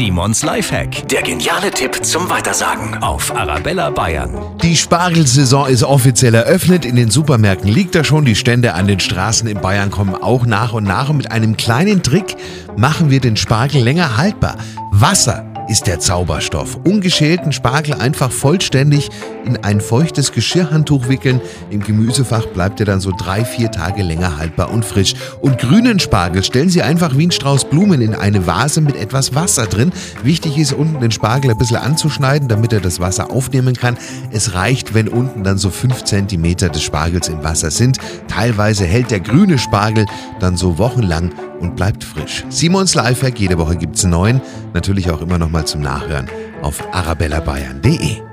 Simons Lifehack. Der geniale Tipp zum Weitersagen auf Arabella Bayern. Die Spargelsaison ist offiziell eröffnet. In den Supermärkten liegt er schon. Die Stände an den Straßen in Bayern kommen auch nach und nach. Und mit einem kleinen Trick machen wir den Spargel länger haltbar. Wasser ist der Zauberstoff. Ungeschälten Spargel einfach vollständig in ein feuchtes Geschirrhandtuch wickeln. Im Gemüsefach bleibt er dann so drei, vier Tage länger haltbar und frisch. Und grünen Spargel stellen Sie einfach wie ein Strauß Blumen in eine Vase mit etwas Wasser drin. Wichtig ist, unten den Spargel ein bisschen anzuschneiden, damit er das Wasser aufnehmen kann. Es reicht, wenn unten dann so fünf Zentimeter des Spargels im Wasser sind. Teilweise hält der grüne Spargel dann so wochenlang und bleibt frisch. Simons Lifehack, jede Woche gibt's einen neuen. Natürlich auch immer noch mal zum Nachhören auf arabellabayern.de.